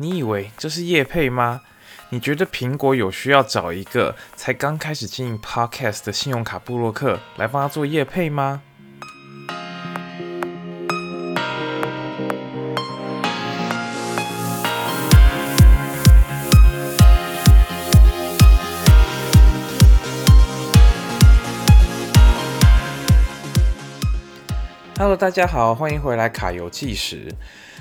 你以为这是叶配吗？你觉得苹果有需要找一个才刚开始经营 Podcast 的信用卡布洛克来帮他做叶配吗？Hello，大家好，欢迎回来卡游计时。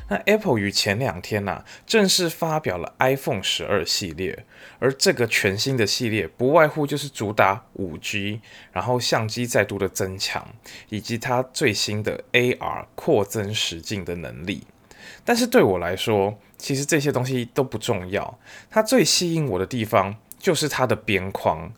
那 Apple 于前两天呐，正式发表了 iPhone 十二系列，而这个全新的系列不外乎就是主打五 G，然后相机再度的增强，以及它最新的 AR 扩增实境的能力。但是对我来说，其实这些东西都不重要，它最吸引我的地方就是它的边框。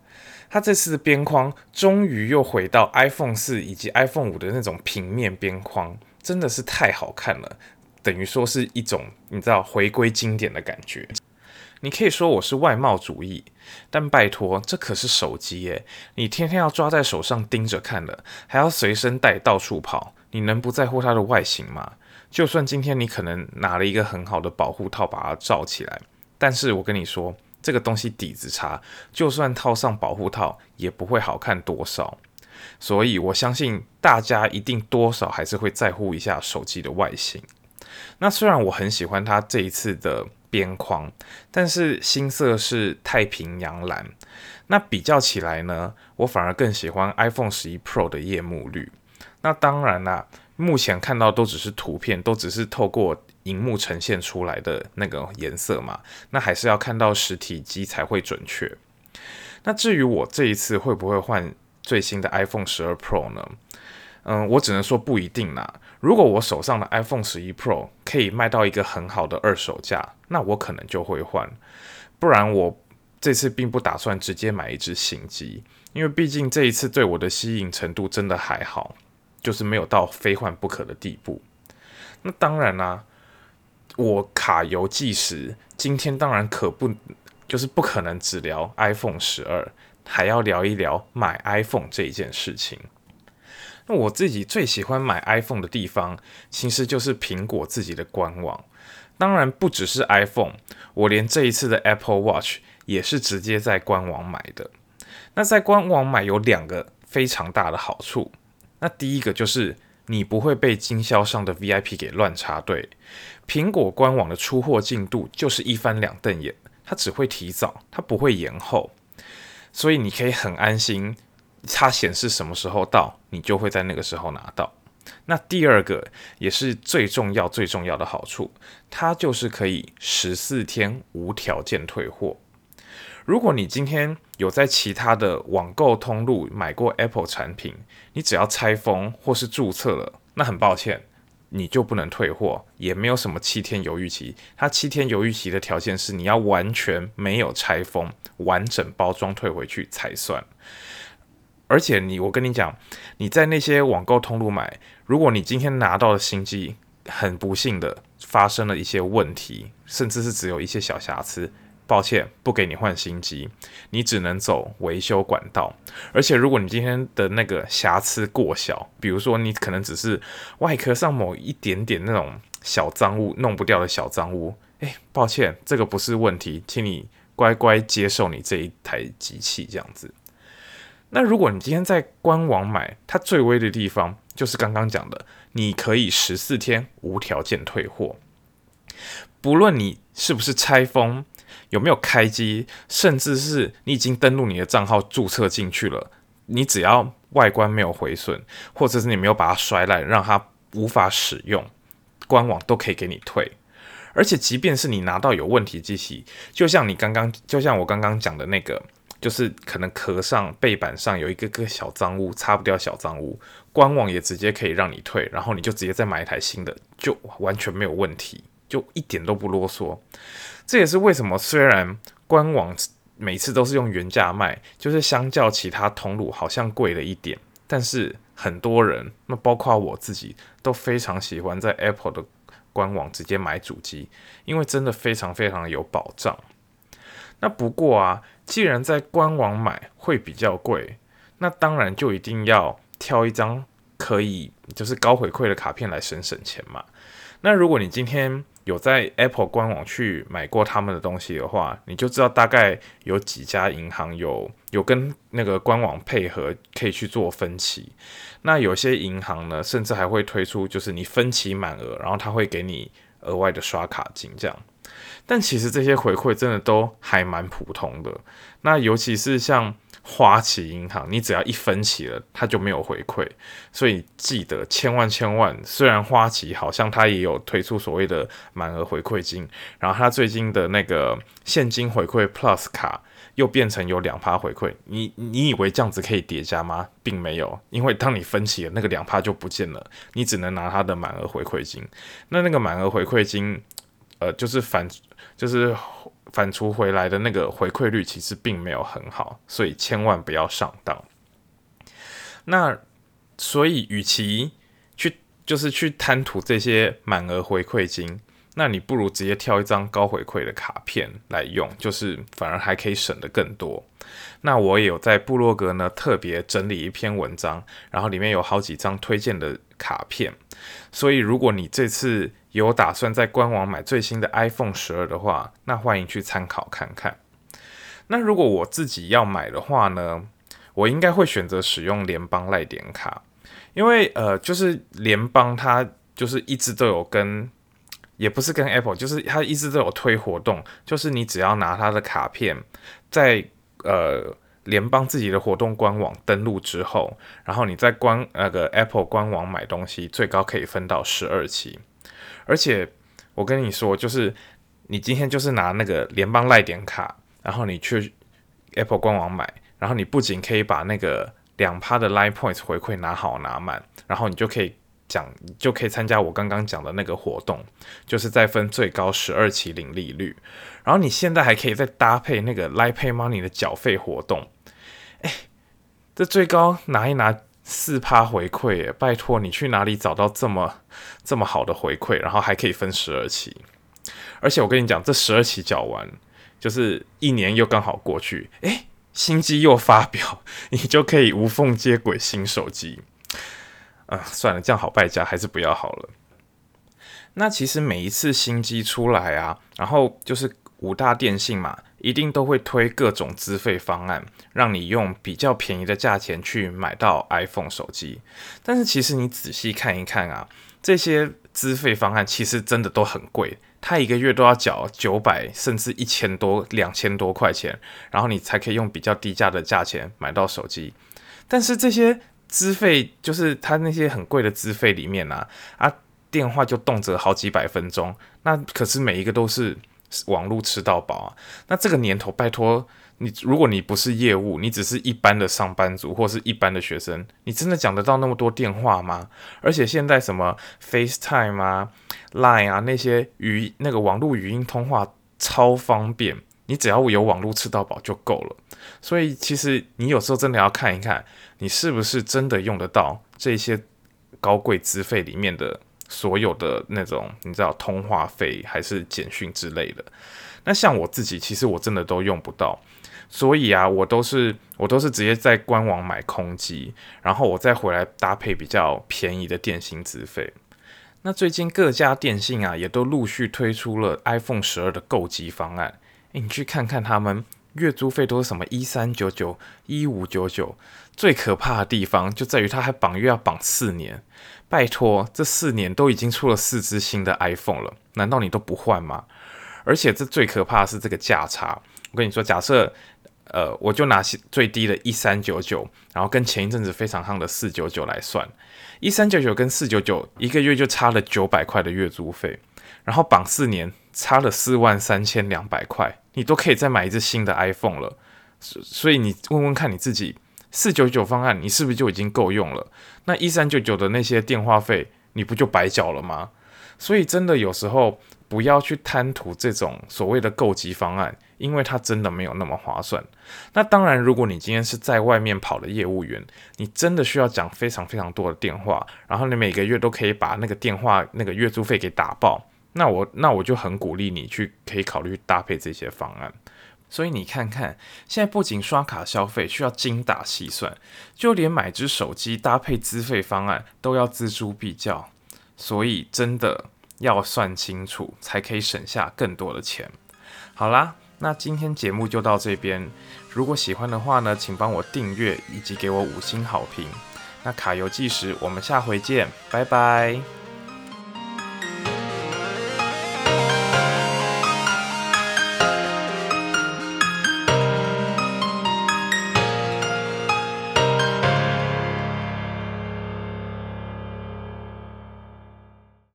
它这次的边框终于又回到 iPhone 四以及 iPhone 五的那种平面边框，真的是太好看了。等于说是一种你知道回归经典的感觉。你可以说我是外貌主义，但拜托，这可是手机耶！你天天要抓在手上盯着看了，还要随身带到处跑，你能不在乎它的外形吗？就算今天你可能拿了一个很好的保护套把它罩起来，但是我跟你说，这个东西底子差，就算套上保护套也不会好看多少。所以我相信大家一定多少还是会在乎一下手机的外形。那虽然我很喜欢它这一次的边框，但是新色是太平洋蓝。那比较起来呢，我反而更喜欢 iPhone 十一 Pro 的夜幕绿。那当然啦，目前看到都只是图片，都只是透过荧幕呈现出来的那个颜色嘛。那还是要看到实体机才会准确。那至于我这一次会不会换最新的 iPhone 十二 Pro 呢？嗯，我只能说不一定啦。如果我手上的 iPhone 十一 Pro 可以卖到一个很好的二手价，那我可能就会换。不然我这次并不打算直接买一只新机，因为毕竟这一次对我的吸引程度真的还好，就是没有到非换不可的地步。那当然啦，我卡游计时，今天当然可不就是不可能只聊 iPhone 十二，还要聊一聊买 iPhone 这一件事情。那我自己最喜欢买 iPhone 的地方，其实就是苹果自己的官网。当然不只是 iPhone，我连这一次的 Apple Watch 也是直接在官网买的。那在官网买有两个非常大的好处。那第一个就是你不会被经销商的 VIP 给乱插队。苹果官网的出货进度就是一翻两瞪眼，它只会提早，它不会延后，所以你可以很安心。它显示什么时候到，你就会在那个时候拿到。那第二个也是最重要、最重要的好处，它就是可以十四天无条件退货。如果你今天有在其他的网购通路买过 Apple 产品，你只要拆封或是注册了，那很抱歉，你就不能退货，也没有什么七天犹豫期。它七天犹豫期的条件是你要完全没有拆封、完整包装退回去才算。而且你，我跟你讲，你在那些网购通路买，如果你今天拿到的新机很不幸的发生了一些问题，甚至是只有一些小瑕疵，抱歉，不给你换新机，你只能走维修管道。而且如果你今天的那个瑕疵过小，比如说你可能只是外壳上某一点点那种小脏物弄不掉的小脏物，诶，抱歉，这个不是问题，请你乖乖接受你这一台机器这样子。那如果你今天在官网买，它最微的地方就是刚刚讲的，你可以十四天无条件退货，不论你是不是拆封，有没有开机，甚至是你已经登录你的账号注册进去了，你只要外观没有毁损，或者是你没有把它摔烂，让它无法使用，官网都可以给你退。而且即便是你拿到有问题机器，就像你刚刚，就像我刚刚讲的那个。就是可能壳上背板上有一个个小脏污，擦不掉小脏污，官网也直接可以让你退，然后你就直接再买一台新的，就完全没有问题，就一点都不啰嗦。这也是为什么虽然官网每次都是用原价卖，就是相较其他通路好像贵了一点，但是很多人，那包括我自己，都非常喜欢在 Apple 的官网直接买主机，因为真的非常非常有保障。那不过啊。既然在官网买会比较贵，那当然就一定要挑一张可以就是高回馈的卡片来省省钱嘛。那如果你今天有在 Apple 官网去买过他们的东西的话，你就知道大概有几家银行有有跟那个官网配合，可以去做分期。那有些银行呢，甚至还会推出，就是你分期满额，然后他会给你额外的刷卡金这样。但其实这些回馈真的都还蛮普通的。那尤其是像。花旗银行，你只要一分期了，它就没有回馈，所以记得千万千万。虽然花旗好像它也有推出所谓的满额回馈金，然后它最近的那个现金回馈 Plus 卡又变成有两趴回馈，你你以为这样子可以叠加吗？并没有，因为当你分期了，那个两趴就不见了，你只能拿它的满额回馈金。那那个满额回馈金，呃，就是反就是。反刍回来的那个回馈率其实并没有很好，所以千万不要上当。那所以，与其去就是去贪图这些满额回馈金，那你不如直接挑一张高回馈的卡片来用，就是反而还可以省得更多。那我也有在部落格呢特别整理一篇文章，然后里面有好几张推荐的卡片，所以如果你这次有打算在官网买最新的 iPhone 十二的话，那欢迎去参考看看。那如果我自己要买的话呢，我应该会选择使用联邦赖点卡，因为呃，就是联邦它就是一直都有跟，也不是跟 Apple，就是它一直都有推活动，就是你只要拿它的卡片，在呃联邦自己的活动官网登录之后，然后你在官那个 Apple 官网买东西，最高可以分到十二期。而且我跟你说，就是你今天就是拿那个联邦赖点卡，然后你去 Apple 官网买，然后你不仅可以把那个两趴的 Line Points 回馈拿好拿满，然后你就可以讲，就可以参加我刚刚讲的那个活动，就是再分最高十二期零利率，然后你现在还可以再搭配那个 Line Pay Money 的缴费活动，这最高拿一拿。四趴回馈！拜托你去哪里找到这么这么好的回馈，然后还可以分十二期？而且我跟你讲，这十二期缴完，就是一年又刚好过去，诶，新机又发表，你就可以无缝接轨新手机。啊，算了，这样好败家，还是不要好了。那其实每一次新机出来啊，然后就是五大电信嘛。一定都会推各种资费方案，让你用比较便宜的价钱去买到 iPhone 手机。但是其实你仔细看一看啊，这些资费方案其实真的都很贵，它一个月都要缴九百甚至一千多、两千多块钱，然后你才可以用比较低价的价钱买到手机。但是这些资费，就是它那些很贵的资费里面啊，啊，电话就动辄好几百分钟，那可是每一个都是。网络吃到饱啊！那这个年头，拜托你，如果你不是业务，你只是一般的上班族或是一般的学生，你真的讲得到那么多电话吗？而且现在什么 FaceTime 啊、Line 啊那些语那个网络语音通话超方便，你只要有网络吃到饱就够了。所以其实你有时候真的要看一看，你是不是真的用得到这些高贵资费里面的。所有的那种，你知道通话费还是简讯之类的，那像我自己，其实我真的都用不到，所以啊，我都是我都是直接在官网买空机，然后我再回来搭配比较便宜的电信资费。那最近各家电信啊，也都陆续推出了 iPhone 十二的购机方案，诶，你去看看他们月租费都是什么一三九九、一五九九，最可怕的地方就在于它还绑约要绑四年。拜托，这四年都已经出了四只新的 iPhone 了，难道你都不换吗？而且这最可怕的是这个价差。我跟你说，假设呃，我就拿最低的一三九九，然后跟前一阵子非常夯的四九九来算，一三九九跟四九九一个月就差了九百块的月租费，然后绑四年差了四万三千两百块，你都可以再买一只新的 iPhone 了。所所以你问问看你自己。四九九方案，你是不是就已经够用了？那一三九九的那些电话费，你不就白缴了吗？所以真的有时候不要去贪图这种所谓的购机方案，因为它真的没有那么划算。那当然，如果你今天是在外面跑的业务员，你真的需要讲非常非常多的电话，然后你每个月都可以把那个电话那个月租费给打爆，那我那我就很鼓励你去可以考虑搭配这些方案。所以你看看，现在不仅刷卡消费需要精打细算，就连买只手机搭配资费方案都要锱铢必较。所以真的，要算清楚，才可以省下更多的钱。好啦，那今天节目就到这边。如果喜欢的话呢，请帮我订阅以及给我五星好评。那卡游计时，我们下回见，拜拜。